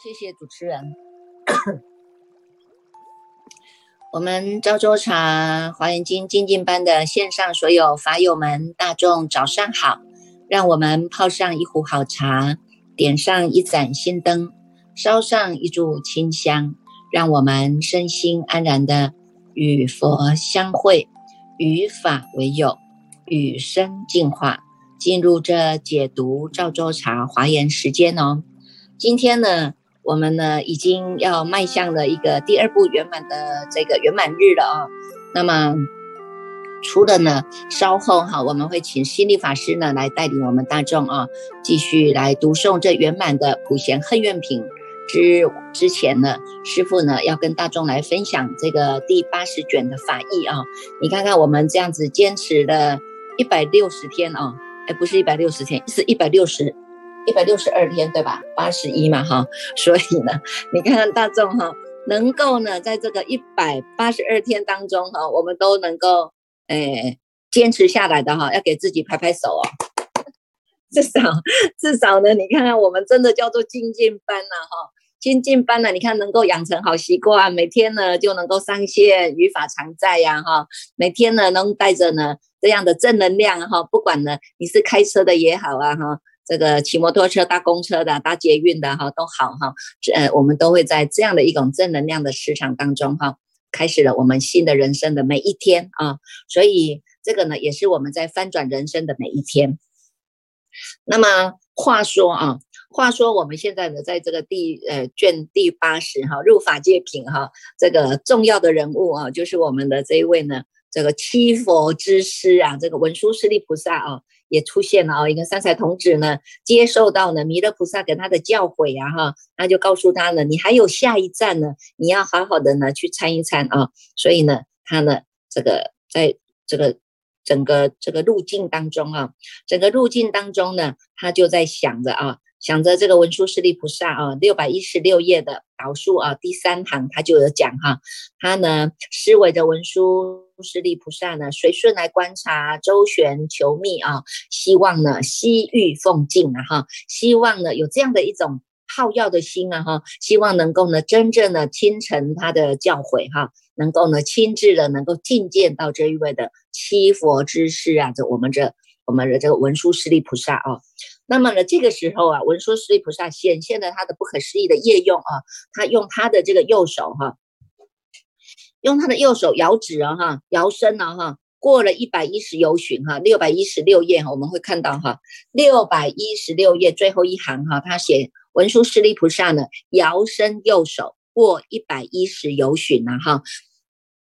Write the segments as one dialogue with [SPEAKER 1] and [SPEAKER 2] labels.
[SPEAKER 1] 谢谢主持人。我们昭州茶华严经精进班的线上所有法友们，大众早上好！让我们泡上一壶好茶，点上一盏心灯，烧上一炷清香，让我们身心安然的与佛相会，与法为友，与生进化，进入这解读赵州茶华严时间哦。今天呢？我们呢，已经要迈向了一个第二步圆满的这个圆满日了啊。那么，除了呢，稍后哈，我们会请心力法师呢来带领我们大众啊，继续来读诵这圆满的普贤恨愿品之之前呢，师傅呢要跟大众来分享这个第八十卷的法义啊。你看看我们这样子坚持了一百六十天啊，哎，不是一百六十天，是一百六十。一百六十二天，对吧？八十一嘛，哈，所以呢，你看看大众哈，能够呢，在这个一百八十二天当中哈，我们都能够诶坚持下来的哈，要给自己拍拍手哦。至少至少呢，你看看我们真的叫做精进班呐，哈，精进班呢，你看能够养成好习惯，每天呢就能够上线，语法常在呀，哈，每天呢能带着呢这样的正能量哈，不管呢你是开车的也好啊，哈。这个骑摩托车、搭公车的、搭捷运的哈都好哈，呃，我们都会在这样的一种正能量的市场当中哈，开始了我们新的人生的每一天啊。所以这个呢，也是我们在翻转人生的每一天。那么话说啊，话说我们现在呢，在这个第呃卷第八十哈入法界品哈，这个重要的人物啊，就是我们的这一位呢，这个七佛之师啊，这个文殊师利菩萨啊。也出现了啊，一个三彩童子呢，接受到呢弥勒菩萨给他的教诲呀，哈，那就告诉他呢，你还有下一站呢，你要好好的呢去参一参啊。所以呢，他呢，这个在这个整个这个路径当中啊，整个路径当中呢，他就在想着啊。想着这个文殊师利菩萨啊，六百一十六页的导数啊，第三行他就有讲哈，他呢思维的文殊师利菩萨呢，随顺来观察周旋求密啊，希望呢西域奉敬啊哈，希望呢有这样的一种好药的心啊哈，希望能够呢真正的听成他的教诲哈，能够呢亲自的能够觐见到这一位的七佛之师啊，这我们这我们的这个文殊师利菩萨啊。那么呢，这个时候啊，文殊师利菩萨显现了他的不可思议的业用啊，他用他的这个右手哈，用他的右手摇指啊哈，摇身了哈，过了一百一十由旬哈，六百一十六页哈，我们会看到哈，六百一十六页最后一行哈，他写文殊师利菩萨呢，摇身右手过一百一十由旬呐哈。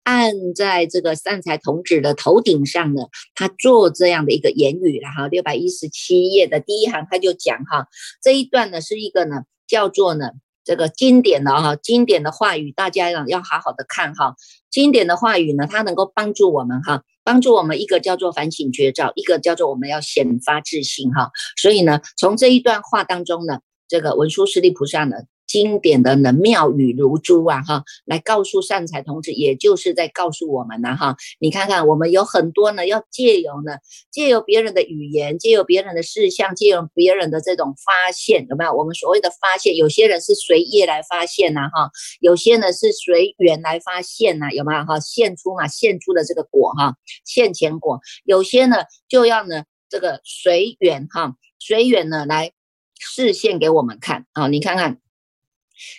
[SPEAKER 1] 按在这个善财童子的头顶上呢，他做这样的一个言语了哈。六百一十七页的第一行他就讲哈，这一段呢是一个呢叫做呢这个经典的哈，经典的话语，大家要要好好的看哈。经典的话语呢，它能够帮助我们哈，帮助我们一个叫做反省觉照，一个叫做我们要显发自信哈。所以呢，从这一段话当中呢，这个文殊师利菩萨呢。经典的呢妙语如珠啊哈，来告诉善财童子，也就是在告诉我们呢哈，你看看我们有很多呢，要借由呢，借由别人的语言，借由别人的事项，借由别人的这种发现，有没有？我们所谓的发现，有些人是随业来发现呐哈，有些呢是随缘来发现呐，有没有哈？现出嘛，现出的这个果哈，现前果，有些呢就要呢这个随缘哈，随缘呢来示现给我们看啊，你看看。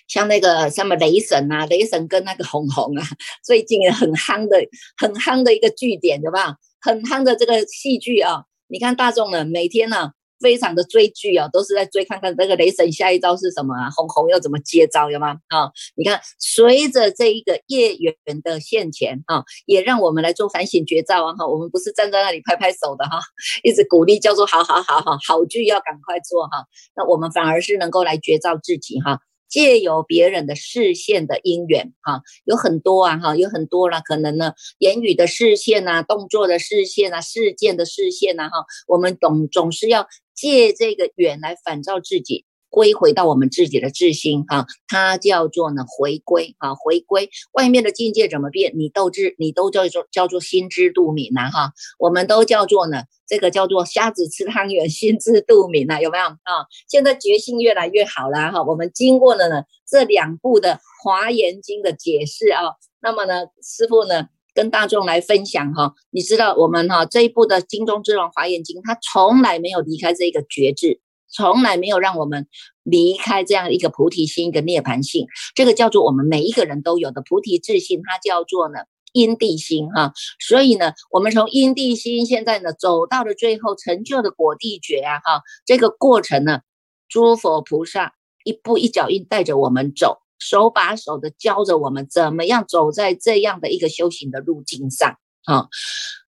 [SPEAKER 1] 像那个什么雷神啊，雷神跟那个红红啊，最近很夯的、很夯的一个剧点，对吧？很夯的这个戏剧啊，你看大众呢，每天呢。非常的追剧啊，都是在追看看这个雷神下一招是什么啊，红红又怎么接招，有吗？啊，你看，随着这一个业缘的现前啊，也让我们来做反省绝招啊哈，我们不是站在那里拍拍手的哈，一直鼓励叫做好好好好好剧要赶快做哈，那我们反而是能够来绝招自己哈。借由别人的视线的因缘，哈，有很多啊，哈，有很多了。可能呢，言语的视线呐，动作的视线呐，事件的视线呐，哈，我们总总是要借这个缘来反照自己，归回到我们自己的自心哈，它叫做呢回归啊，回归外面的境界怎么变，你都知，你都叫做叫做心知肚明呐哈，我们都叫做呢这个叫做瞎子吃汤圆，心知肚明呐，有没有啊？现在觉性越来越好了哈，我们经过了呢这两部的华严经的解释啊，那么呢师傅呢跟大众来分享哈，你知道我们哈这一部的经中之王华严经，它从来没有离开这个觉智。从来没有让我们离开这样一个菩提心，一个涅槃性，这个叫做我们每一个人都有的菩提自信，它叫做呢因地心哈。所以呢，我们从因地心现在呢走到了最后成就的果地觉啊哈，这个过程呢，诸佛菩萨一步一脚印带着我们走，手把手的教着我们怎么样走在这样的一个修行的路径上啊。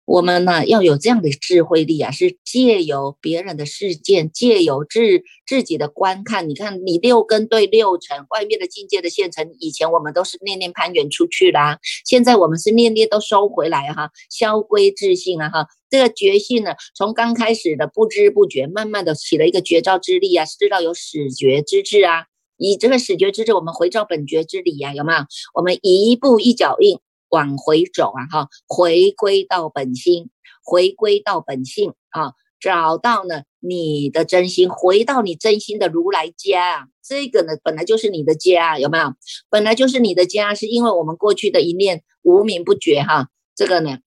[SPEAKER 1] 我们呢要有这样的智慧力啊，是借由别人的事件，借由自自己的观看。你看，你六根对六尘，外面的境界的现成，以前我们都是念念攀缘出去啦，现在我们是念念都收回来哈，消归自性啊哈。这个觉性呢，从刚开始的不知不觉，慢慢的起了一个觉照之力啊，知道有始觉之智啊，以这个始觉之智，我们回照本觉之理呀，有没有？我们一步一脚印。往回走啊，哈，回归到本心，回归到本性啊，找到呢你的真心，回到你真心的如来家啊，这个呢本来就是你的家，有没有？本来就是你的家，是因为我们过去的一念无名不觉哈，这个呢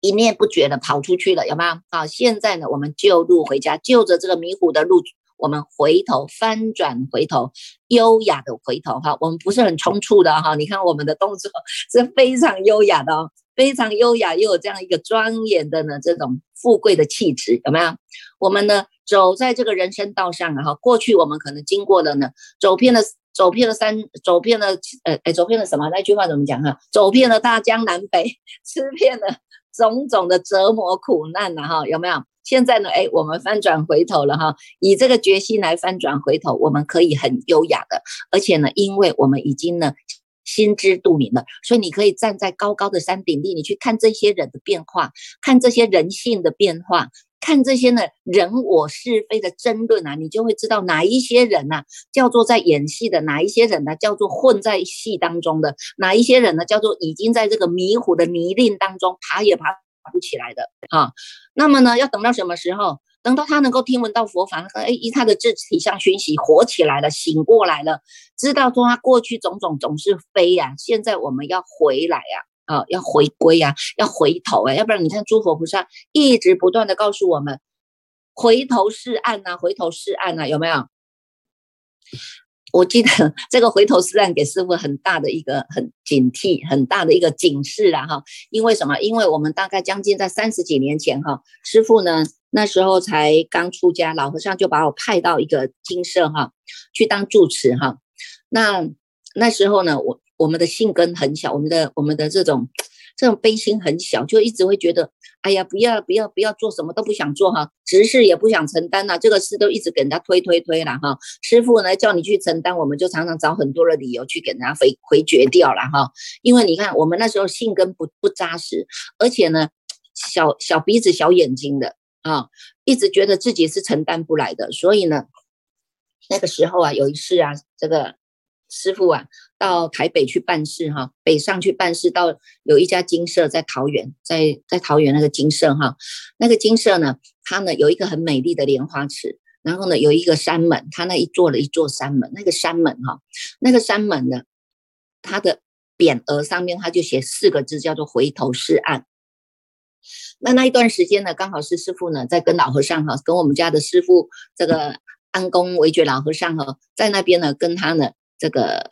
[SPEAKER 1] 一念不觉的跑出去了，有没有？好，现在呢我们就路回家，就着这个迷糊的路。我们回头翻转，回头优雅的回头哈，我们不是很冲促的哈。你看我们的动作是非常优雅的哦，非常优雅，又有这样一个庄严的呢这种富贵的气质，有没有？我们呢走在这个人生道上啊哈，过去我们可能经过了呢，走遍了走遍了山，走遍了呃哎，走遍了什么？那句话怎么讲哈？走遍了大江南北，吃遍了种种的折磨苦难呐哈，有没有？现在呢，哎，我们翻转回头了哈，以这个决心来翻转回头，我们可以很优雅的，而且呢，因为我们已经呢心知肚明了，所以你可以站在高高的山顶地，你去看这些人的变化，看这些人性的变化，看这些呢人我是非的争论啊，你就会知道哪一些人呢叫做在演戏的，哪一些人呢叫做混在戏当中的，哪一些人呢叫做已经在这个迷糊的泥泞当中爬也爬。不起来的啊，那么呢，要等到什么时候？等到他能够听闻到佛法，哎，以他的智体相熏习，活起来了，醒过来了，知道说他过去种种总是非呀，现在我们要回来呀，啊，啊要回归呀，要回头哎，要不然你看诸佛菩萨一直不断的告诉我们，回头是岸呐，回头是岸呐，有没有？我记得 这个回头是岸给师傅很大的一个很警惕，很大的一个警示了哈。因为什么？因为我们大概将近在三十几年前哈，师傅呢那时候才刚出家，老和尚就把我派到一个精舍哈去当住持哈。那那时候呢，我我们的性根很小，我们的我们的这种这种悲心很小，就一直会觉得。哎呀，不要不要不要做什么都不想做哈，执事也不想承担呐，这个事都一直给人家推推推了哈。师傅呢叫你去承担，我们就常常找很多的理由去给人家回回绝掉了哈。因为你看我们那时候性根不不扎实，而且呢小小鼻子小眼睛的啊，一直觉得自己是承担不来的，所以呢那个时候啊有一次啊这个。师傅啊，到台北去办事哈，北上去办事，到有一家金舍在桃园，在在桃园那个金舍哈，那个金舍呢，它呢有一个很美丽的莲花池，然后呢有一个山门，它那一座了一座山门，那个山门哈，那个山门呢，它的匾额上面它就写四个字，叫做回头是岸。那那一段时间呢，刚好是师傅呢在跟老和尚哈，跟我们家的师傅这个安公维觉老和尚哈，在那边呢跟他呢。这个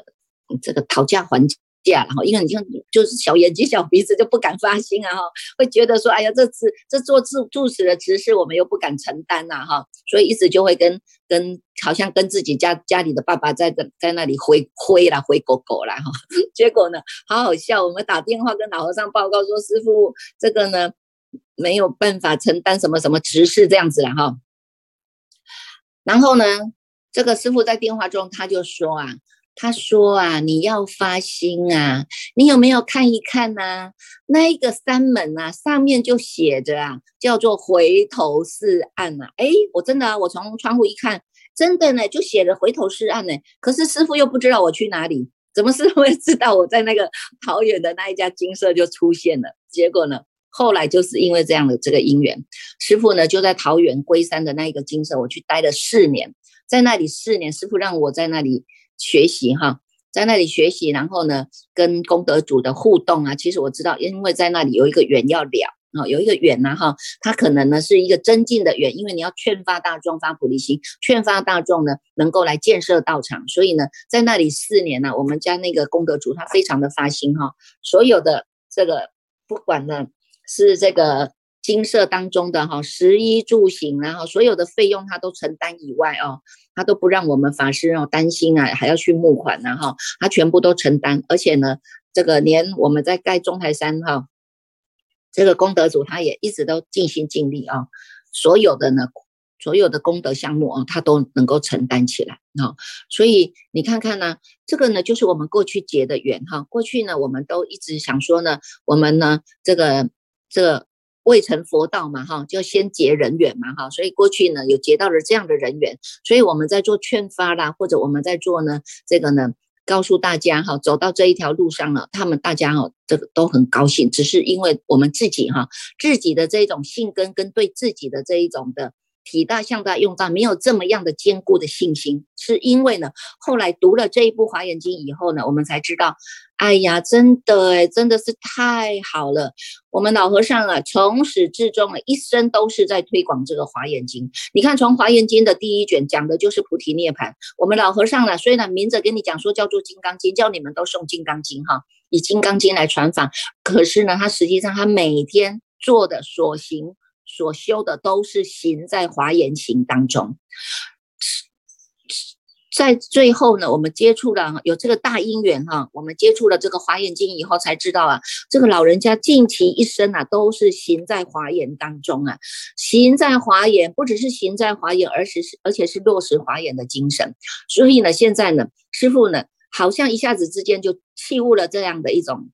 [SPEAKER 1] 这个讨价还价，然后因为你就就是小眼睛小鼻子就不敢发心啊哈，会觉得说哎呀这次这做住住持的执事我们又不敢承担呐哈，所以一直就会跟跟好像跟自己家家里的爸爸在在在那里挥挥啦回狗狗啦哈，结果呢好好笑，我们打电话跟老和尚报告说师傅这个呢没有办法承担什么什么执事这样子了哈，然后呢这个师傅在电话中他就说啊。他说啊，你要发心啊，你有没有看一看呢？那一个山门啊，上面就写着啊，叫做回头是岸呐。哎，我真的啊，我从窗户一看，真的呢，就写着回头是岸呢。可是师傅又不知道我去哪里，怎么师傅会知道我在那个桃园的那一家金色就出现了？结果呢，后来就是因为这样的这个因缘，师傅呢就在桃园龟山的那一个金色，我去待了四年，在那里四年，师傅让我在那里学习哈。在那里学习，然后呢，跟功德主的互动啊，其实我知道，因为在那里有一个缘要了啊，有一个缘呐哈，它可能呢是一个增进的缘，因为你要劝发大众发菩提心，劝发大众呢能够来建设道场，所以呢，在那里四年呢，我们家那个功德主他非常的发心哈，所有的这个不管呢是这个。金色当中的哈，食衣住行，然后所有的费用他都承担以外哦，他都不让我们法师哦担心啊，还要去募款呢哈，他全部都承担，而且呢，这个连我们在盖中台山哈，这个功德主他也一直都尽心尽力啊，所有的呢，所有的功德项目啊，他都能够承担起来啊，所以你看看呢，这个呢就是我们过去结的缘哈，过去呢我们都一直想说呢，我们呢这个这个。未成佛道嘛，哈，就先结人缘嘛，哈，所以过去呢有结到了这样的人缘，所以我们在做劝发啦，或者我们在做呢这个呢，告诉大家哈，走到这一条路上了，他们大家哈，这个都很高兴，只是因为我们自己哈，自己的这一种性根跟对自己的这一种的。体大、向大、用大，没有这么样的坚固的信心，是因为呢，后来读了这一部《华严经》以后呢，我们才知道，哎呀，真的哎，真的是太好了。我们老和尚啊，从始至终啊，一生都是在推广这个《华严经》。你看，从《华严经》的第一卷讲的就是菩提涅盘。我们老和尚呢，虽然明着跟你讲说叫做《金刚经》，叫你们都诵《金刚经》哈，以《金刚经》来传法，可是呢，他实际上他每天做的所行。所修的都是行在华严行当中，在最后呢，我们接触了有这个大因缘哈，我们接触了这个华严经以后，才知道啊，这个老人家近期一生啊，都是行在华严当中啊，行在华严，不只是行在华严，而是而且是落实华严的精神。所以呢，现在呢，师傅呢，好像一下子之间就弃悟了这样的一种。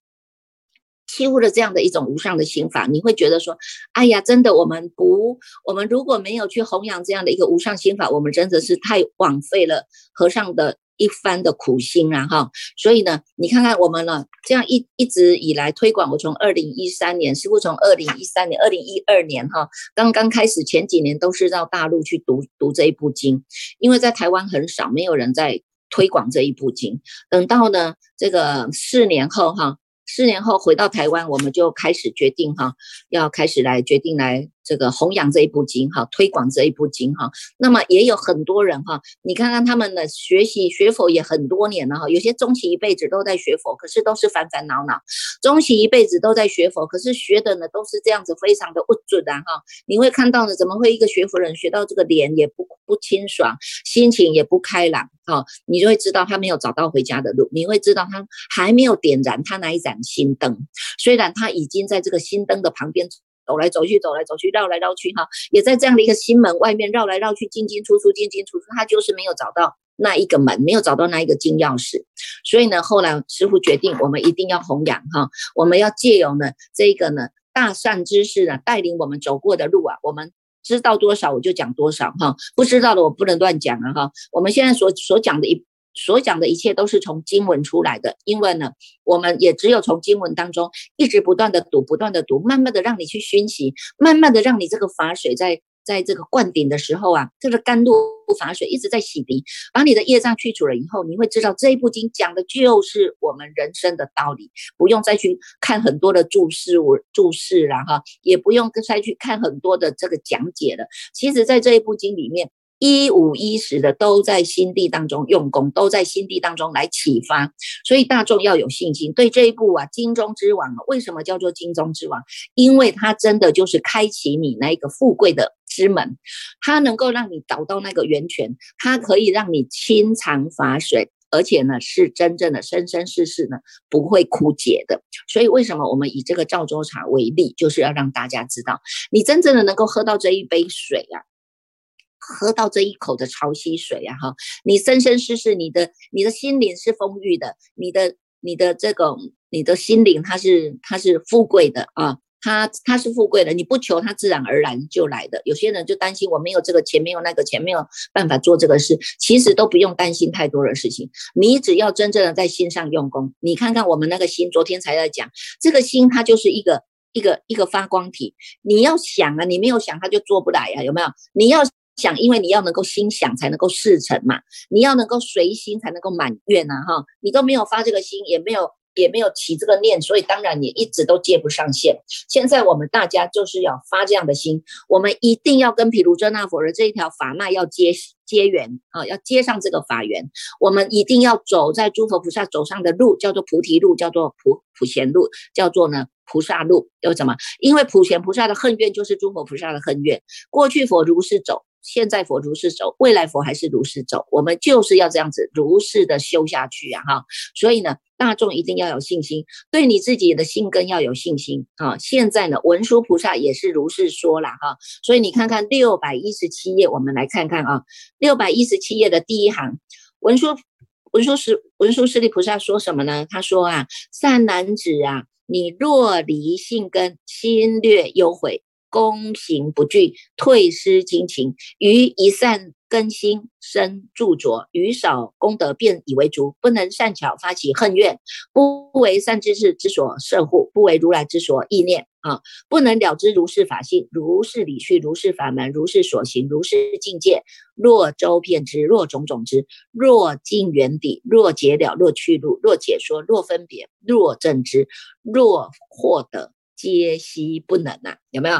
[SPEAKER 1] 欺负了这样的一种无上的心法，你会觉得说，哎呀，真的，我们不，我们如果没有去弘扬这样的一个无上心法，我们真的是太枉费了和尚的一番的苦心啊！哈，所以呢，你看看我们呢，这样一一直以来推广，我从二零一三年，师傅从二零一三年、二零一二年哈，刚刚开始前几年都是到大陆去读读这一部经，因为在台湾很少，没有人在推广这一部经。等到呢，这个四年后哈。四年后回到台湾，我们就开始决定哈，要开始来决定来。这个弘扬这一部经哈，推广这一部经哈，那么也有很多人哈，你看看他们的学习学佛也很多年了哈，有些终其一辈子都在学佛，可是都是烦烦恼恼；终其一辈子都在学佛，可是学的呢都是这样子，非常的不准啊哈。你会看到呢，怎么会一个学佛人学到这个脸也不不清爽，心情也不开朗哈？你就会知道他没有找到回家的路，你会知道他还没有点燃他那一盏心灯，虽然他已经在这个心灯的旁边。走来走去，走来走去，绕来绕去，哈，也在这样的一个心门外面绕来绕去，进进出出，进进出出，他就是没有找到那一个门，没有找到那一个金钥匙。所以呢，后来师傅决定，我们一定要弘扬哈，我们要借由呢这个呢大善知识呢带领我们走过的路啊，我们知道多少我就讲多少哈，不知道的我不能乱讲啊哈。我们现在所所讲的一。所讲的一切都是从经文出来的，因为呢，我们也只有从经文当中一直不断的读，不断的读，慢慢的让你去熏习，慢慢的让你这个法水在在这个灌顶的时候啊，这个甘露法水一直在洗涤，把你的业障去除了以后，你会知道这一部经讲的就是我们人生的道理，不用再去看很多的注释我注释了哈，也不用再去看很多的这个讲解了。其实，在这一部经里面。一五一十的都在心地当中用功，都在心地当中来启发，所以大众要有信心。对这一部啊，金钟之王，为什么叫做金钟之王？因为它真的就是开启你那一个富贵的之门，它能够让你找到那个源泉，它可以让你清肠法水，而且呢是真正的生生世世呢不会枯竭的。所以为什么我们以这个赵州茶为例，就是要让大家知道，你真正的能够喝到这一杯水啊。喝到这一口的潮汐水啊，哈，你生生世世，你的你的心灵是丰裕的，你的你的这个你的心灵它是它是富贵的啊，它它是富贵的，你不求它自然而然就来的。有些人就担心我没有这个钱，没有那个钱，没有办法做这个事。其实都不用担心太多的事情，你只要真正的在心上用功。你看看我们那个心，昨天才在讲，这个心它就是一个一个一个发光体。你要想啊，你没有想，它就做不来呀，有没有？你要想，因为你要能够心想才能够事成嘛，你要能够随心才能够满愿呐，哈，你都没有发这个心，也没有。也没有起这个念，所以当然你一直都接不上线。现在我们大家就是要发这样的心，我们一定要跟毗卢遮那佛的这一条法脉要接接缘啊，要接上这个法缘。我们一定要走在诸佛菩萨走上的路，叫做菩提路，叫做普普贤路，叫做呢菩萨路。又什么？因为普贤菩萨的恨怨就是诸佛菩萨的恨怨。过去佛如是走。现在佛如是走，未来佛还是如是走，我们就是要这样子如是的修下去啊！哈，所以呢，大众一定要有信心，对你自己的性根要有信心啊！现在呢，文殊菩萨也是如是说了哈，所以你看看六百一十七页，我们来看看啊，六百一十七页的第一行，文殊文殊师文殊师利菩萨说什么呢？他说啊，善男子啊，你若离性根，心略忧悔。功行不惧，退失精勤，于一善根心生著着，于少功德便以为足，不能善巧发起恨怨，不为善知识之所摄护，不为如来之所意念啊！不能了知如是法性，如是理趣，如是法门，如是所行，如是境界。若周遍之，若种种之，若尽缘底，若解了，若去路，若解说，若分别，若正知，若获得，皆悉不能啊！有没有？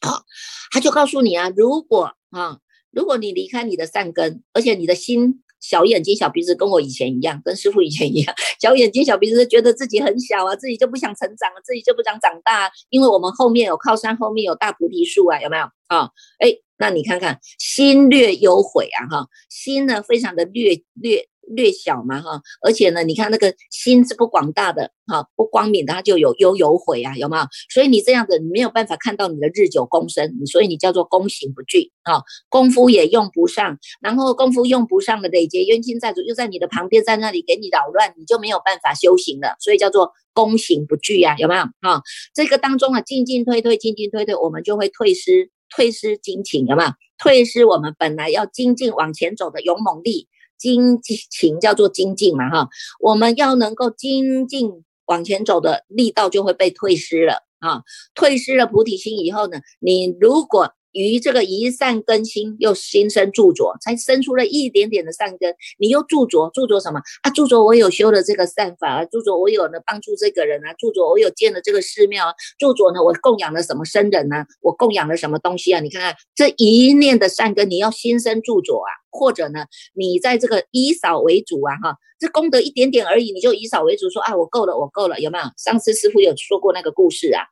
[SPEAKER 1] 好，他就告诉你啊，如果啊，如果你离开你的善根，而且你的心小眼睛小鼻子跟我以前一样，跟师傅以前一样，小眼睛小鼻子觉得自己很小啊，自己就不想成长了，自己就不想长大，因为我们后面有靠山，后面有大菩提树啊，有没有啊？哎，那你看看心略忧悔啊，哈，心呢非常的略略。略小嘛哈，而且呢，你看那个心是不广大的哈，不光明的，它就有忧有悔啊，有没有？所以你这样子，你没有办法看到你的日久功深，所以你叫做功行不具啊，功夫也用不上，然后功夫用不上的累劫冤亲债主又在你的旁边，在那里给你扰乱，你就没有办法修行了，所以叫做功行不具呀，有没有？哈，这个当中啊，进进退退，进进退退，我们就会退失，退失精勤，有没有？退失我们本来要精进往前走的勇猛力。精进叫做精进嘛，哈，我们要能够精进往前走的力道就会被退失了啊，退失了菩提心以后呢，你如果。于这个一善根心又心生著着，才生出了一点点的善根，你又著着，著着什么啊？著着我有修了这个善法啊，著着我有呢帮助这个人啊，著着我有建了这个寺庙啊，著着呢我供养了什么僧人呢？我供养了什么东西啊？你看看这一念的善根，你要心生著着啊，或者呢，你在这个以少为主啊，哈，这功德一点点而已，你就以少为主，说啊我够了，我够了，有没有？上次师傅有说过那个故事啊，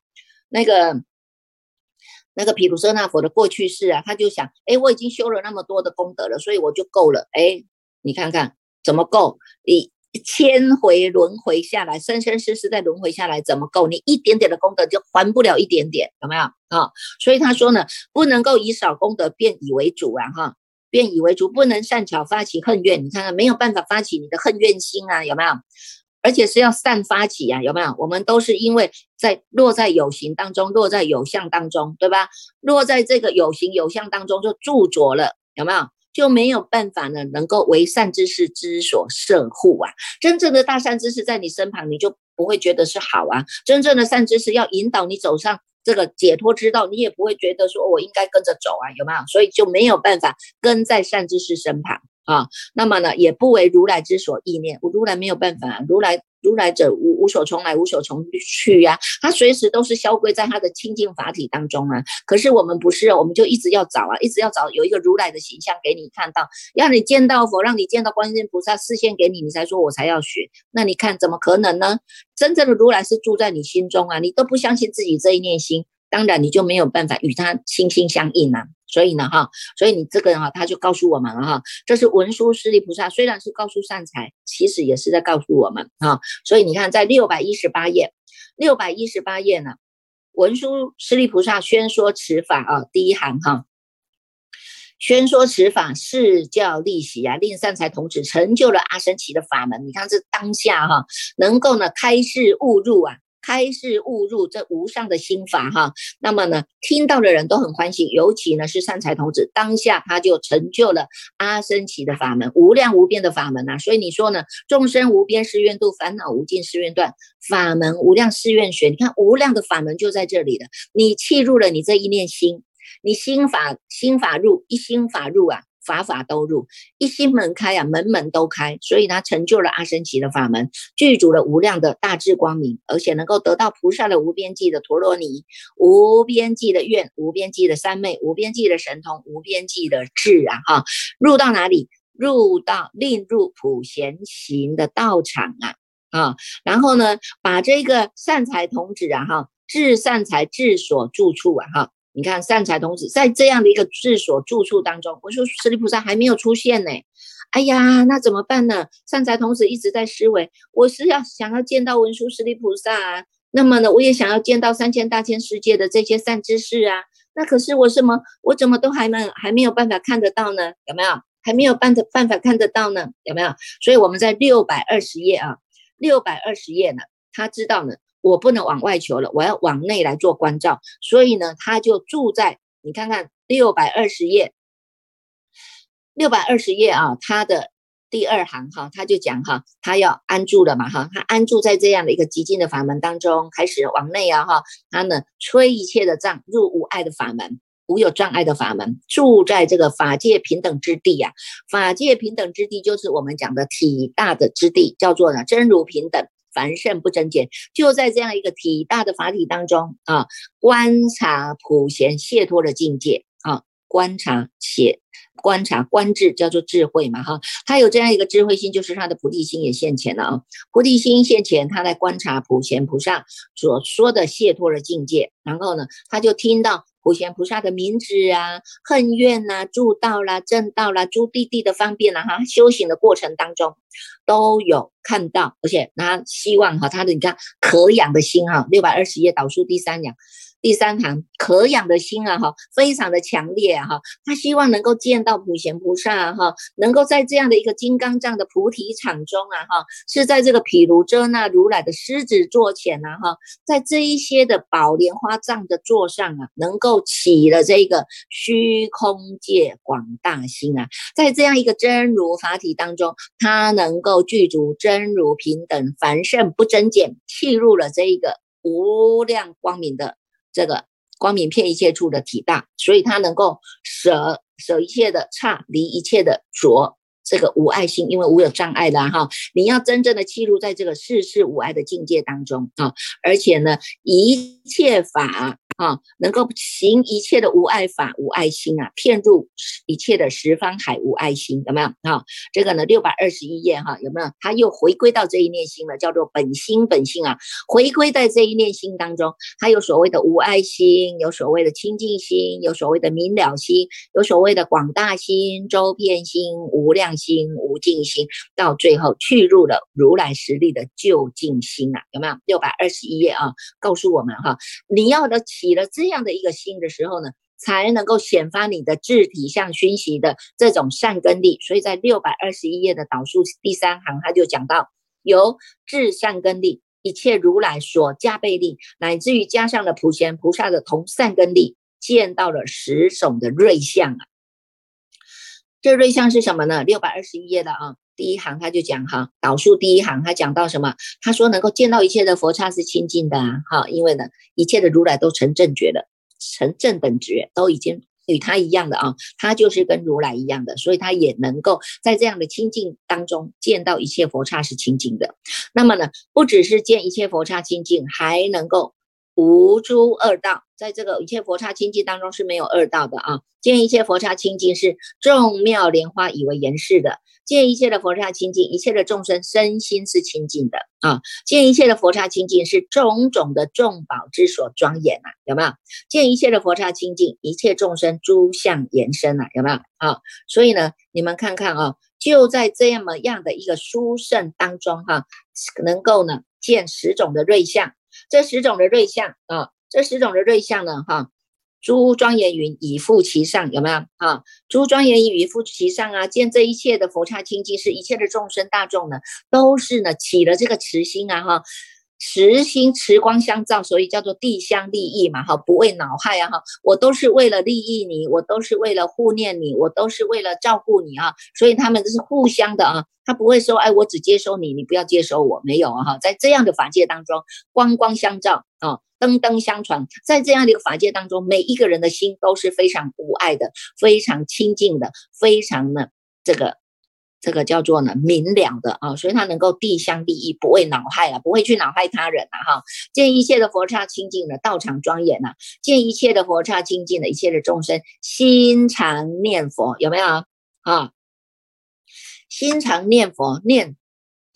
[SPEAKER 1] 那个。那个毗卢遮那佛的过去式啊，他就想，哎，我已经修了那么多的功德了，所以我就够了。哎，你看看怎么够？你千回轮回下来，生生世世再轮回下来，怎么够？你一点点的功德就还不了一点点，有没有啊？所以他说呢，不能够以少功德便以为主啊，哈，便以为主，不能善巧发起恨怨。你看看，没有办法发起你的恨怨心啊，有没有？而且是要散发起呀，有没有？我们都是因为在落在有形当中，落在有相当中，对吧？落在这个有形有相当中就著着了，有没有？就没有办法呢，能够为善知识之所摄护啊！真正的大善知识在你身旁，你就不会觉得是好啊。真正的善知识要引导你走上这个解脱之道，你也不会觉得说我应该跟着走啊，有没有？所以就没有办法跟在善知识身旁。啊，那么呢，也不为如来之所意念，如来没有办法，如来如来者无无所从来，无所从去呀，他随时都是消归在他的清净法体当中啊。可是我们不是，我们就一直要找啊，一直要找有一个如来的形象给你看到，让你见到佛，让你见到观世音菩萨示现给你，你才说我才要学。那你看怎么可能呢？真正的如来是住在你心中啊，你都不相信自己这一念心，当然你就没有办法与他心心相印啊。所以呢，哈，所以你这个人哈，他就告诉我们了哈，这是文殊师利菩萨，虽然是告诉善财，其实也是在告诉我们哈。所以你看，在六百一十八页，六百一十八页呢，文殊师利菩萨宣说此法啊，第一行哈，宣说此法是教利息啊，令善财童子成就了阿僧祇的法门。你看这当下哈，能够呢开示悟入啊。开示悟入这无上的心法哈。那么呢，听到的人都很欢喜，尤其呢是善财童子，当下他就成就了阿僧祇的法门，无量无边的法门呐。所以你说呢，众生无边誓愿度，烦恼无尽誓愿断，法门无量誓愿学。你看无量的法门就在这里了，你契入了你这一念心，你心法心法入一心法入啊。法法都入，一心门开啊，门门都开，所以他成就了阿僧祇的法门，具足了无量的大智光明，而且能够得到菩萨的无边际的陀罗尼，无边际的愿，无边际的三昧，无边际的神通，无边际的智啊！哈，入到哪里？入到令入普贤行的道场啊！啊，然后呢，把这个善财童子啊，哈，至善财智所住处啊，哈。你看善财童子在这样的一个智所住处当中，我说释利菩萨还没有出现呢。哎呀，那怎么办呢？善财童子一直在思维，我是要想要见到文殊师利菩萨啊，那么呢，我也想要见到三千大千世界的这些善知识啊。那可是我什么，我怎么都还没还没有办法看得到呢？有没有？还没有办的办法看得到呢？有没有？所以我们在六百二十页啊，六百二十页呢，他知道呢。我不能往外求了，我要往内来做关照。所以呢，他就住在你看看六百二十页，六百二十页啊，他的第二行哈，他就讲哈，他要安住了嘛哈，他安住在这样的一个极静的法门当中，开始往内啊哈，他呢吹一切的障，入无碍的法门，无有障碍的法门，住在这个法界平等之地呀。法界平等之地就是我们讲的体大的之地，叫做呢真如平等。凡圣不增减，就在这样一个体大的法体当中啊，观察普贤解脱的境界啊，观察且观察观智叫做智慧嘛哈，他有这样一个智慧心，就是他的菩提心也现前了啊，菩提心现前，他来观察普贤菩萨所说的解脱的境界，然后呢，他就听到。普贤菩萨的名字啊，恨怨呐，助道啦，正道啦，诸弟弟的方便啦，哈，修行的过程当中都有看到，而且他希望哈，他的你看可养的心哈，六百二十页导数第三讲。第三行可养的心啊，哈，非常的强烈啊，哈，他希望能够见到普贤菩萨哈，能够在这样的一个金刚藏的菩提场中啊，哈，是在这个毗卢遮那如来的狮子座前呐，哈，在这一些的宝莲花藏的座上啊，能够起了这个虚空界广大心啊，在这样一个真如法体当中，他能够具足真如平等凡圣不增减，契入了这一个无量光明的。这个光明片一切处的体大，所以它能够舍舍一切的差，离一切的浊，这个无爱心，因为无有障碍的哈。你要真正的契入在这个世事无碍的境界当中啊，而且呢，一切法。啊，能够行一切的无爱法、无爱心啊，骗入一切的十方海无爱心，有没有啊？这个呢，六百二十一页哈，有没有？他又回归到这一念心了，叫做本心本性啊，回归在这一念心当中，他有所谓的无爱心，有所谓的清净心，有所谓的明了心，有所谓的广大心、周遍心、无量心、无尽心，到最后去入了如来实力的究竟心啊，有没有？六百二十一页啊，告诉我们哈，你要的起。起了这样的一个心的时候呢，才能够显发你的智体相熏习的这种善根力。所以在六百二十一页的导数第三行，他就讲到由智善根力，一切如来所加倍力，乃至于加上了普贤菩萨的同善根力，见到了十种的瑞相啊。这瑞相是什么呢？六百二十一页的啊。第一行他就讲哈，导数第一行他讲到什么？他说能够见到一切的佛刹是清净的啊，哈，因为呢一切的如来都成正觉了，成正等觉，都已经与他一样的啊，他就是跟如来一样的，所以他也能够在这样的清净当中见到一切佛刹是清净的。那么呢，不只是见一切佛刹清净，还能够。无诸二道，在这个一切佛刹清净当中是没有二道的啊！见一切佛刹清净是众妙莲花以为言饰的，见一切的佛刹清净，一切的众生身心是清净的啊！见一切的佛刹清净是种种的众宝之所庄严啊！有没有？见一切的佛刹清净，一切众生诸相延伸啊！有没有？啊！所以呢，你们看看啊，就在这么样的一个殊胜当中哈，能够呢见十种的瑞相。这十种的瑞相啊，这十种的瑞相呢，哈，诸庄严云以覆其上，有没有啊？诸庄严云以覆其上啊，见这一切的佛刹清净，是一切的众生大众呢，都是呢起了这个慈心啊，哈，实心持光相照，所以叫做地相利益嘛，哈，不为恼害啊，哈，我都是为了利益你，我都是为了护念你，我都是为了照顾你啊，所以他们都是互相的啊，他不会说，哎，我只接收你，你不要接收我，没有啊，哈，在这样的法界当中，光光相照啊，灯灯相传，在这样的一个法界当中，每一个人的心都是非常无爱的，非常清净的，非常的这个。这个叫做呢明了的啊，所以他能够地相利益，不会恼害啊，不会去恼害他人啊哈。见一切的佛刹清净的道场庄严呐，见一切的佛刹清净的一切的众生心常念佛，有没有啊？心常念佛念。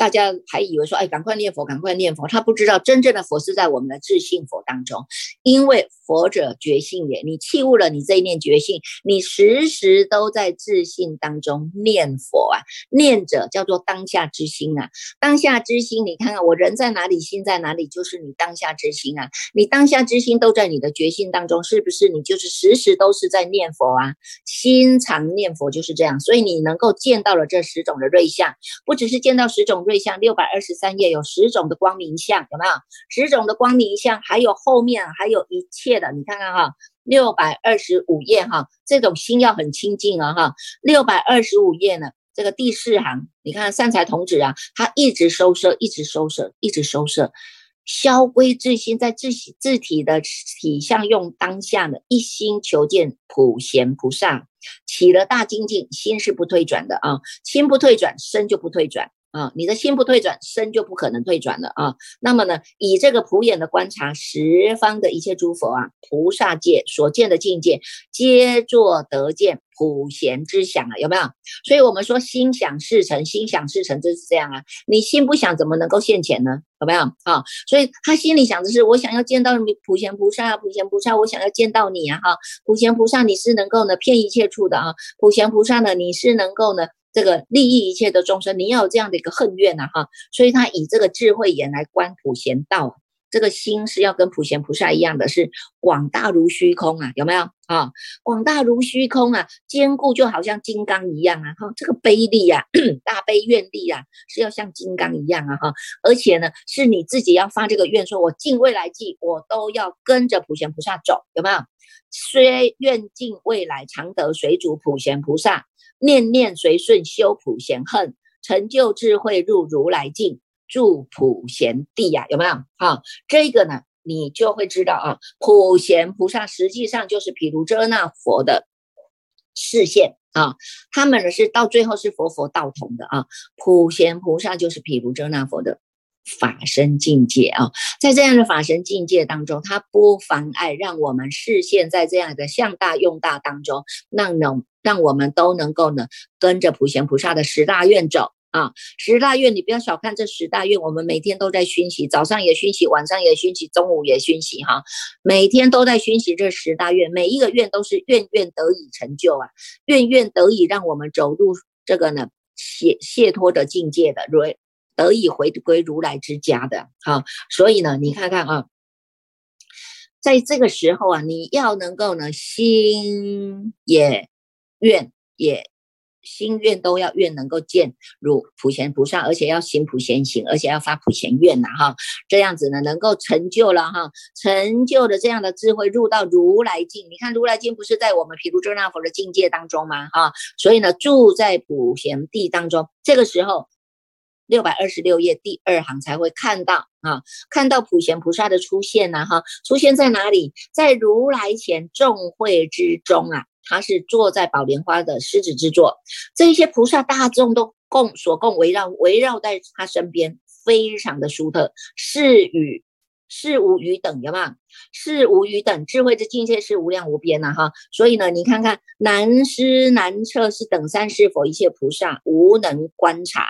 [SPEAKER 1] 大家还以为说，哎，赶快念佛，赶快念佛。他不知道真正的佛是在我们的自信佛当中，因为佛者觉性也。你弃悟了你这一念觉性，你时时都在自信当中念佛啊，念者叫做当下之心啊。当下之心，你看看我人在哪里，心在哪里，就是你当下之心啊。你当下之心都在你的觉性当中，是不是？你就是时时都是在念佛啊，心常念佛就是这样。所以你能够见到了这十种的瑞相，不只是见到十种瑞。像六百二十三页有十种的光明相，有没有？十种的光明相，还有后面还有一切的，你看看哈，六百二十五页哈，这种心要很清净啊哈。六百二十五页呢，这个第四行，你看善财童子啊，他一直收摄，一直收摄，一直收摄，消归自心，在自自体的体相用当下呢，一心求见普贤菩萨，起了大精进，心是不退转的啊，心不退转，身就不退转。啊，你的心不退转，身就不可能退转了啊。那么呢，以这个普眼的观察，十方的一切诸佛啊，菩萨界所见的境界，皆作得见普贤之想啊，有没有？所以我们说心想事成，心想事成就是这样啊。你心不想，怎么能够现前呢？有没有啊？所以他心里想的是，我想要见到你普贤菩萨啊，普贤菩萨，我想要见到你啊！哈，普贤菩萨，你是能够呢骗一切处的啊。普贤菩萨呢，你是能够呢。这个利益一切的众生，你要有这样的一个恨怨呐，哈，所以他以这个智慧眼来观普贤道，这个心是要跟普贤菩萨一样的，是广大如虚空啊，有没有啊？广大如虚空啊，坚固就好像金刚一样啊，哈，这个悲力啊，大悲愿力啊，是要像金刚一样啊，哈，而且呢，是你自己要发这个愿，说我尽未来际，我都要跟着普贤菩萨走，有没有？虽愿尽未来，常得随主普贤菩萨。念念随顺修普贤恨，成就智慧入如来境，住普贤地呀，有没有？啊，这个呢，你就会知道啊，普贤菩萨实际上就是毗卢遮那佛的视线啊，他们呢是到最后是佛佛道同的啊，普贤菩萨就是毗卢遮那佛的。法身境界啊，在这样的法身境界当中，它不妨碍让我们视线在这样的向大用大当中，让能让我们都能够呢跟着普贤菩萨的十大愿走啊。十大愿，你不要小看这十大愿，我们每天都在熏习，早上也熏习，晚上也熏习，中午也熏习哈，每天都在熏习这十大愿，每一个愿都是愿愿得以成就啊，愿愿得以让我们走入这个呢解解脱的境界的如。得以回归如来之家的，好，所以呢，你看看啊，在这个时候啊，你要能够呢，心也愿也心愿都要愿能够见如普贤菩萨，而且要行普贤行，而且要发普贤愿呐，哈，这样子呢，能够成就了哈，成就的这样的智慧入到如来境。你看如来境不是在我们毗卢遮那佛的境界当中吗？哈，所以呢，住在普贤地当中，这个时候。六百二十六页第二行才会看到啊，看到普贤菩萨的出现呢，哈，出现在哪里？在如来前众会之中啊，他是坐在宝莲花的狮子之座，这一些菩萨大众都共所共围绕，围绕在他身边，非常的殊特，是与是无与等，有没有？是无与等，智慧之境界是无量无边呐，哈，所以呢，你看看难施难测，是等三是佛一切菩萨无能观察。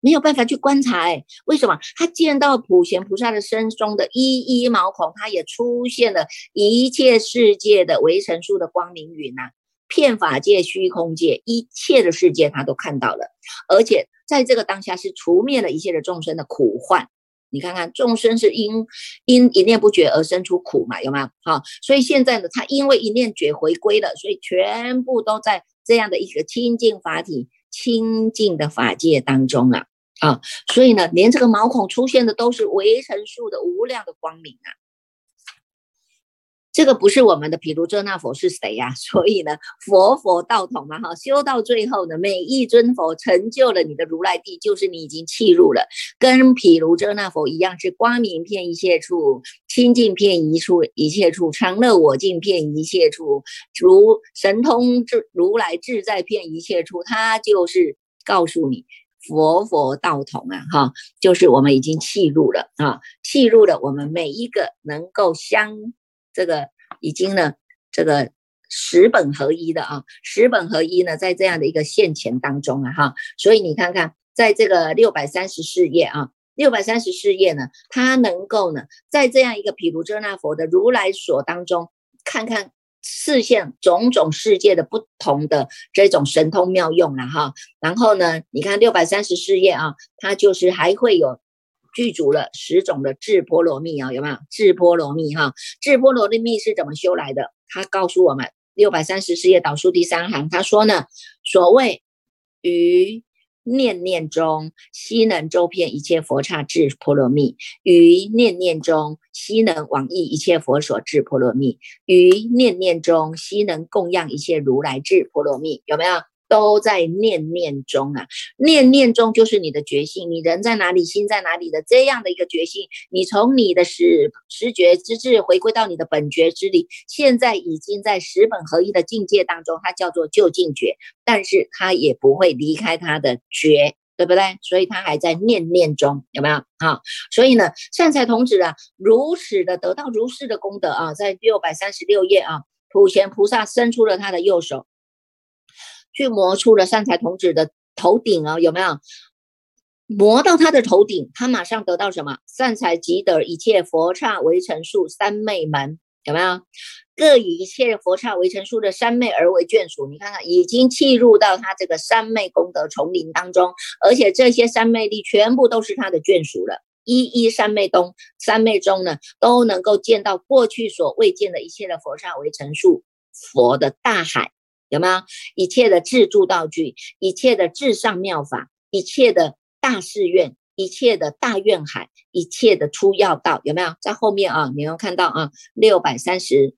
[SPEAKER 1] 没有办法去观察，哎，为什么他见到普贤菩萨的身中的一一毛孔，他也出现了一切世界的围城数的光明云呐，片法界、虚空界一切的世界他都看到了，而且在这个当下是除灭了一切的众生的苦患。你看看众生是因因一念不觉而生出苦嘛，有没有？好，所以现在呢，他因为一念觉回归了，所以全部都在这样的一个清净法体。清净的法界当中啊，啊，所以呢，连这个毛孔出现的都是围城数的无量的光明啊。这个不是我们的毗卢遮那佛是谁呀？所以呢，佛佛道统嘛，哈，修到最后呢，每一尊佛成就了你的如来地，就是你已经契入了，跟毗卢遮那佛一样，是光明遍一切处，清净遍一处一切处，常乐我净遍一切处，如神通智如来自在遍一切处，他就是告诉你，佛佛道统啊，哈，就是我们已经契入了啊，契入了，我们每一个能够相。这个已经呢，这个十本合一的啊，十本合一呢，在这样的一个现前当中啊，哈，所以你看看，在这个六百三十四页啊，六百三十四页呢，它能够呢，在这样一个毗卢遮那佛的如来所当中，看看视线种种世界的不同的这种神通妙用了哈，然后呢，你看六百三十四页啊，它就是还会有。具足了十种的智波罗蜜啊，有没有智波罗蜜哈？智波罗蜜是怎么修来的？他告诉我们六百三十四页导数第三行，他说呢，所谓于念念中悉能周遍一切佛刹智波罗蜜，于念念中悉能往诣一切佛所智波罗蜜，于念念中悉能供养一切如来智波罗蜜，有没有？都在念念中啊，念念中就是你的觉性，你人在哪里，心在哪里的这样的一个觉性，你从你的十十觉之智回归到你的本觉之理，现在已经在十本合一的境界当中，它叫做就近觉，但是它也不会离开它的觉，对不对？所以它还在念念中，有没有啊？所以呢，善财童子啊，如此的得到如是的功德啊，在六百三十六页啊，普贤菩萨伸出了他的右手。去磨出了善财童子的头顶哦，有没有磨到他的头顶？他马上得到什么？善财即得一切佛刹为成数三昧门，有没有？各以一切佛刹为成数的三昧而为眷属。你看看，已经契入到他这个三昧功德丛林当中，而且这些三昧力全部都是他的眷属了。一一三昧东、三昧中呢，都能够见到过去所未见的一切的佛刹为成数佛的大海。有没有一切的自助道具，一切的至上妙法，一切的大誓愿，一切的大愿海，一切的出要道，有没有在后面啊？你有看到啊？六百三十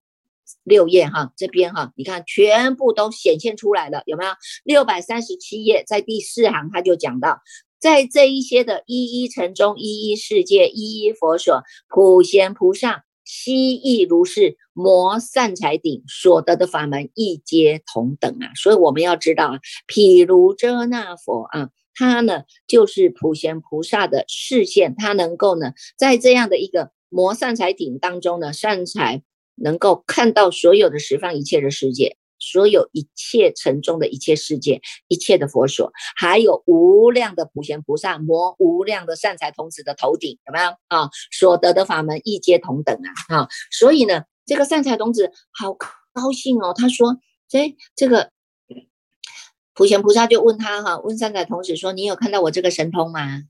[SPEAKER 1] 六页哈，这边哈，你看全部都显现出来了，有没有？六百三十七页在第四行他就讲到，在这一些的一一城中，一一世界，一一佛所，普贤菩萨。悉亦如是，摩善财顶所得的法门亦皆同等啊！所以我们要知道啊，譬如遮那佛啊，他呢就是普贤菩萨的视线，他能够呢在这样的一个摩善财顶当中呢，善财能够看到所有的十方一切的世界。所有一切城中的一切世界，一切的佛所，还有无量的普贤菩萨摩无量的善财童子的头顶，有没有啊？所得的法门一皆同等啊！啊，所以呢，这个善财童子好高兴哦。他说：“这这个普贤菩萨就问他哈，问善财童子说：‘你有看到我这个神通吗？’”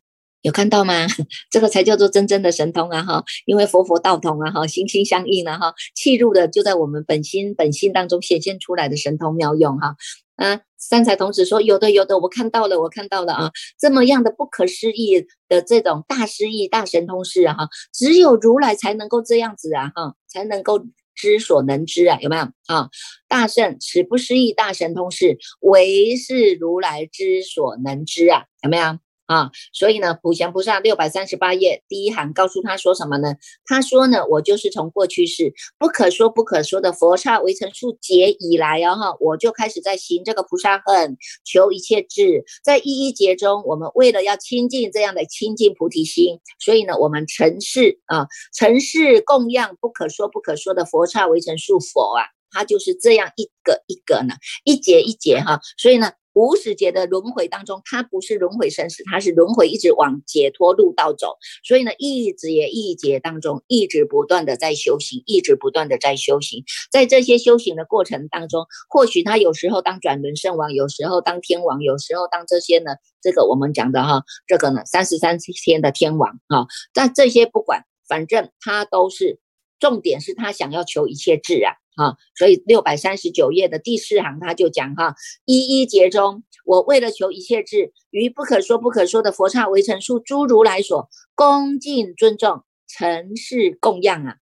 [SPEAKER 1] 有看到吗？这个才叫做真正的神通啊！哈，因为佛佛道同啊！哈，心心相印啊！哈，契入的就在我们本心本性当中显现出来的神通妙用哈。啊，三才童子说有的有的，我看到了，我看到了啊！这么样的不可思议的这种大失意大神通事啊！哈，只有如来才能够这样子啊！哈，才能够知所能知啊！有没有啊？大圣此不思议大神通事，唯是如来知所能知啊！有没有？啊，所以呢，普贤菩萨六百三十八页第一行告诉他说什么呢？他说呢，我就是从过去世不可说不可说的佛刹围城数劫以来啊，哈，我就开始在行这个菩萨恨，求一切智，在一一劫中，我们为了要亲近这样的亲近菩提心，所以呢，我们成世啊，成世供养不可说不可说的佛刹围城数佛啊，他就是这样一个一个呢，一节一节哈，所以呢。无始劫的轮回当中，它不是轮回生死，它是轮回一直往解脱路道走。所以呢，一直也一劫当中，一直不断的在修行，一直不断的在修行。在这些修行的过程当中，或许他有时候当转轮圣王，有时候当天王，有时候当这些呢，这个我们讲的哈，这个呢，三十三天的天王啊。但这些不管，反正他都是重点是他想要求一切智啊。啊，所以六百三十九页的第四行他就讲哈，一一节中，我为了求一切智，于不可说不可说的佛刹为成数，诸如来所恭敬尊重，尘世供养啊，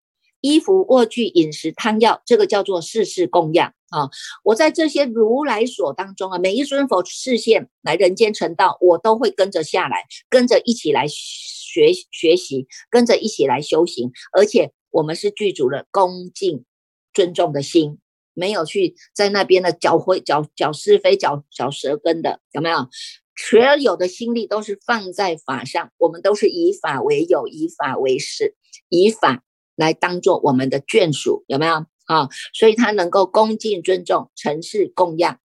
[SPEAKER 1] 衣服卧具饮食汤药，这个叫做世事供养啊。我在这些如来所当中啊，每一尊佛视线来人间成道，我都会跟着下来，跟着一起来学学习，跟着一起来修行，而且我们是具足了恭敬。尊重的心，没有去在那边的搅灰、搅搅是非、搅搅舌根的，有没有？所有的心力都是放在法上，我们都是以法为友，以法为师，以法来当做我们的眷属，有没有？啊，所以他能够恭敬尊重，尘世供养。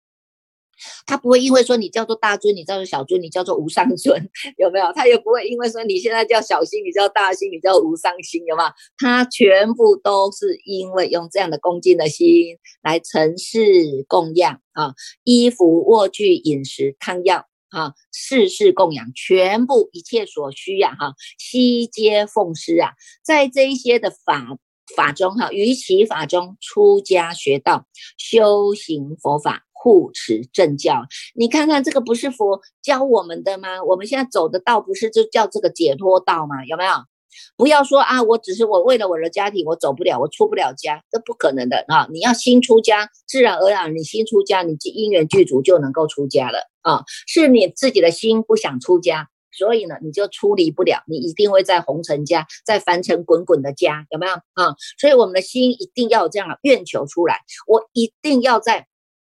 [SPEAKER 1] 他不会因为说你叫做大尊，你叫做小尊，你叫做无上尊，有没有？他也不会因为说你现在叫小心，你叫大心，你叫无上心，有没有？他全部都是因为用这样的恭敬的心来承事供养啊，衣服、卧具、饮食、汤药啊，事事供养，全部一切所需呀，哈，悉皆奉施啊，在这一些的法法中哈，于其法中出家学道，修行佛法。护持正教，你看看这个不是佛教我们的吗？我们现在走的道不是就叫这个解脱道吗？有没有？不要说啊，我只是我为了我的家庭，我走不了，我出不了家，这不可能的啊！你要新出家，自然而然你新出家，你因缘具足就能够出家了啊！是你自己的心不想出家，所以呢，你就出离不了，你一定会在红尘家，在凡尘滚滚的家，有没有啊？所以我们的心一定要有这样愿求出来，我一定要在。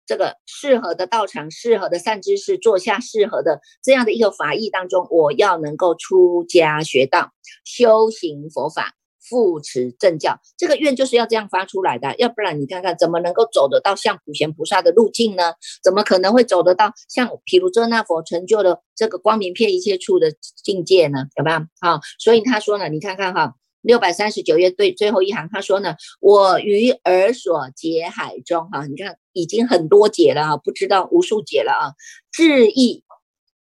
[SPEAKER 1] 这个适合的道场，适合的善知识，做下适合的这样的一个法义当中，我要能够出家学道，修行佛法，扶持正教，这个愿就是要这样发出来的。要不然你看看，怎么能够走得到像普贤菩萨的路径呢？怎么可能会走得到像毗卢遮那佛成就的这个光明遍一切处的境界呢？有没有？好，所以他说呢，你看看哈。六百三十九页对最后一行，他说呢：“我于尔所劫海中，哈，你看已经很多解了啊，不知道无数解了啊。自忆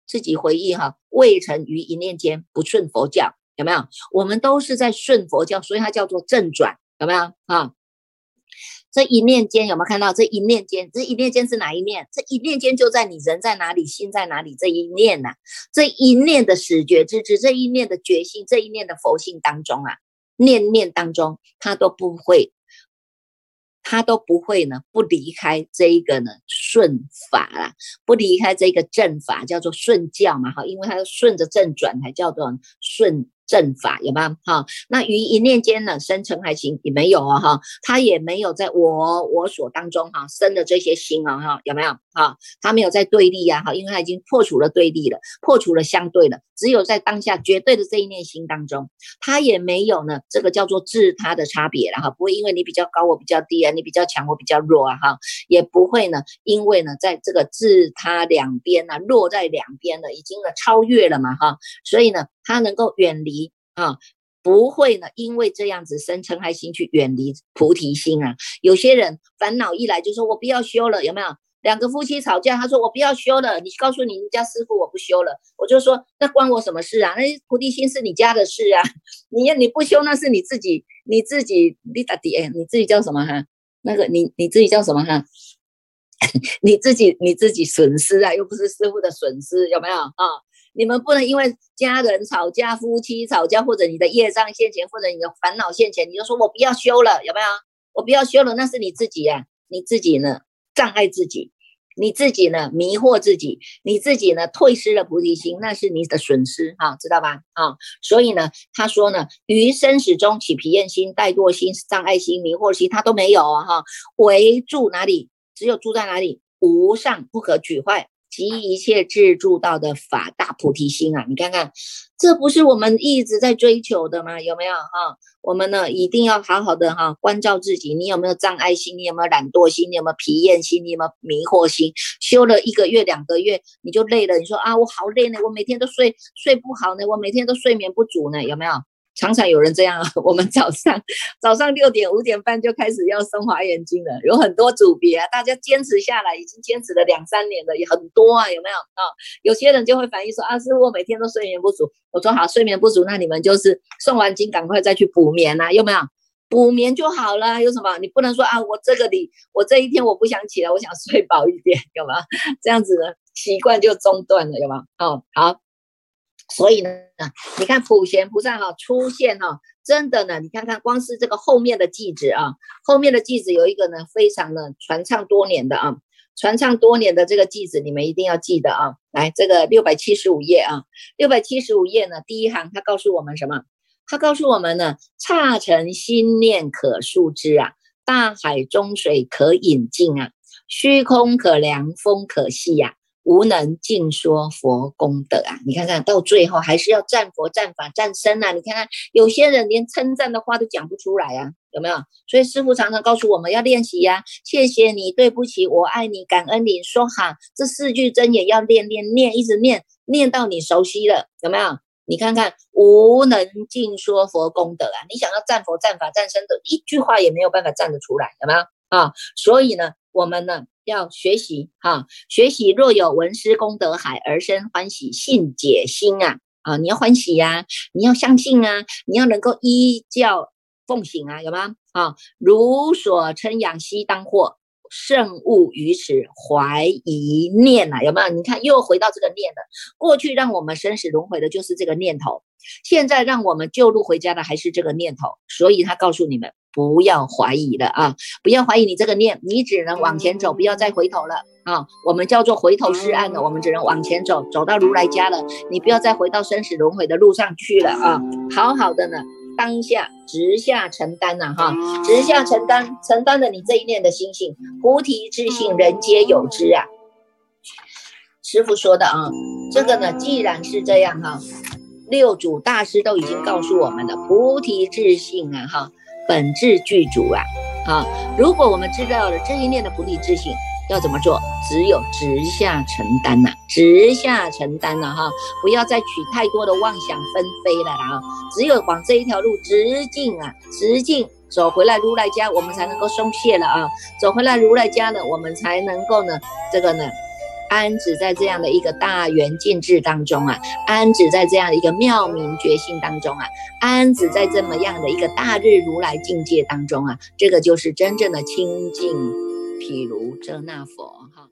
[SPEAKER 1] 自己回忆哈，未曾于一念间不顺佛教，有没有？我们都是在顺佛教，所以它叫做正转，有没有啊？这一念间有没有看到？这一念间，这一念间是哪一念？这一念间就在你人在哪里，心在哪里这一念呐？这一念的始觉之知，这一念的觉性，这一念的佛性当中啊。”念念当中，他都不会，他都不会呢，不离开这一个呢顺法啦，不离开这个正法，叫做顺教嘛，哈，因为他顺着正转，才叫做顺。正法有吗？哈，那于一念间呢，生成还行也没有啊，哈，他也没有在我我所当中哈生的这些心啊，哈，有没有？哈，他没有在对立呀，哈，因为他已经破除了对立了，破除了相对了，只有在当下绝对的这一念心当中，他也没有呢，这个叫做自他的差别了，哈，不会因为你比较高我比较低啊，你比较强我比较弱啊，哈，也不会呢，因为呢，在这个自他两边呢，落在两边了，已经呢超越了嘛，哈，所以呢。他能够远离啊，不会呢，因为这样子生嗔害心去远离菩提心啊。有些人烦恼一来就说：“我不要修了。”有没有？两个夫妻吵架，他说：“我不要修了。”你告诉你们家师傅，我不修了。我就说：“那关我什么事啊？那菩提心是你家的事啊。你你不修，那是你自己，你自己你打底，你自己叫什么哈？那个你你自己叫什么哈？你自己你自己损失啊，又不是师傅的损失，有没有啊？”你们不能因为家人吵架、夫妻吵架，或者你的业障现前，或者你的烦恼现前，你就说我不要修了，有没有？我不要修了，那是你自己呀，你自己呢障碍自己，你自己呢迷惑自己，你自己呢退失了菩提心，那是你的损失哈，知道吧？啊，所以呢，他说呢，于生死中起疲厌心、怠惰心、障碍心、迷惑心，他都没有啊哈，唯住哪里？只有住在哪里？无上不可取坏。即一切智住道的法大菩提心啊！你看看，这不是我们一直在追求的吗？有没有哈？我们呢一定要好好的哈，关照自己。你有没有障碍心？你有没有懒惰心？你有没有疲厌心？你有没有迷惑心？修了一个月、两个月，你就累了。你说啊，我好累呢，我每天都睡睡不好呢，我每天都睡眠不足呢，有没有？常常有人这样啊，我们早上早上六点五点半就开始要升华严经了，有很多组别啊，大家坚持下来，已经坚持了两三年了，也很多啊，有没有啊？有些人就会反映说啊，师傅我每天都睡眠不足，我说好，睡眠不足，那你们就是送完经赶快再去补眠啊，有没有？补眠就好了。有什么？你不能说啊，我这个里，我这一天我不想起来，我想 睡饱一点，有吗？这样子呢，习惯就中断了，有吗？哦，好。所以呢，你看普贤菩萨哈出现哈，真的呢，你看看光是这个后面的句子啊，后面的句子有一个呢，非常的传唱多年的啊，传唱多年的这个句子，你们一定要记得啊。来，这个六百七十五页啊，六百七十五页呢，第一行他告诉我们什么？他告诉我们呢，刹尘心念可数之啊，大海中水可引尽啊，虚空可量，风可细呀。无能尽说佛功德啊！你看看到最后还是要赞佛、赞法、赞身啊！你看看有些人连称赞的话都讲不出来啊，有没有？所以师父常常告诉我们要练习呀，谢谢你，对不起，我爱你，感恩你，说好这四句真言要练练念，一直念念到你熟悉了，有没有？你看看无能尽说佛功德啊！你想要赞佛、赞法、赞身的一句话也没有办法赞得出来，有没有啊？所以呢，我们呢？要学习哈，学习若有闻师功德海而生欢喜，信解心啊啊！你要欢喜呀，你要相信啊，你要能够依教奉行啊，有吗？啊，如所称养悉当获，圣物于此怀疑念啊，有没有？你看又回到这个念了，过去让我们生死轮回的就是这个念头，现在让我们救路回家的还是这个念头，所以他告诉你们。不要怀疑了啊！不要怀疑你这个念，你只能往前走，不要再回头了啊！我们叫做回头是岸的，我们只能往前走，走到如来家了。你不要再回到生死轮回的路上去了啊！好好的呢，当下直下承担呐哈，直下承担，承担了你这一念的心性，菩提之性，人皆有之啊。师傅说的啊，这个呢，既然是这样哈，六祖大师都已经告诉我们的菩提自性啊哈。本质具足啊，啊！如果我们知道了这一念的不利自性要怎么做，只有直下承担呐，直下承担了哈，不要再取太多的妄想纷飞了啦啊！只有往这一条路直径啊，直径走回来如来家，我们才能够松懈了啊！走回来如来家呢，我们才能够呢，这个呢。安止在这样的一个大圆净智当中啊，安止在这样的一个妙明觉性当中啊，安止在这么样的一个大日如来境界当中啊，这个就是真正的清净，譬如遮那佛哈。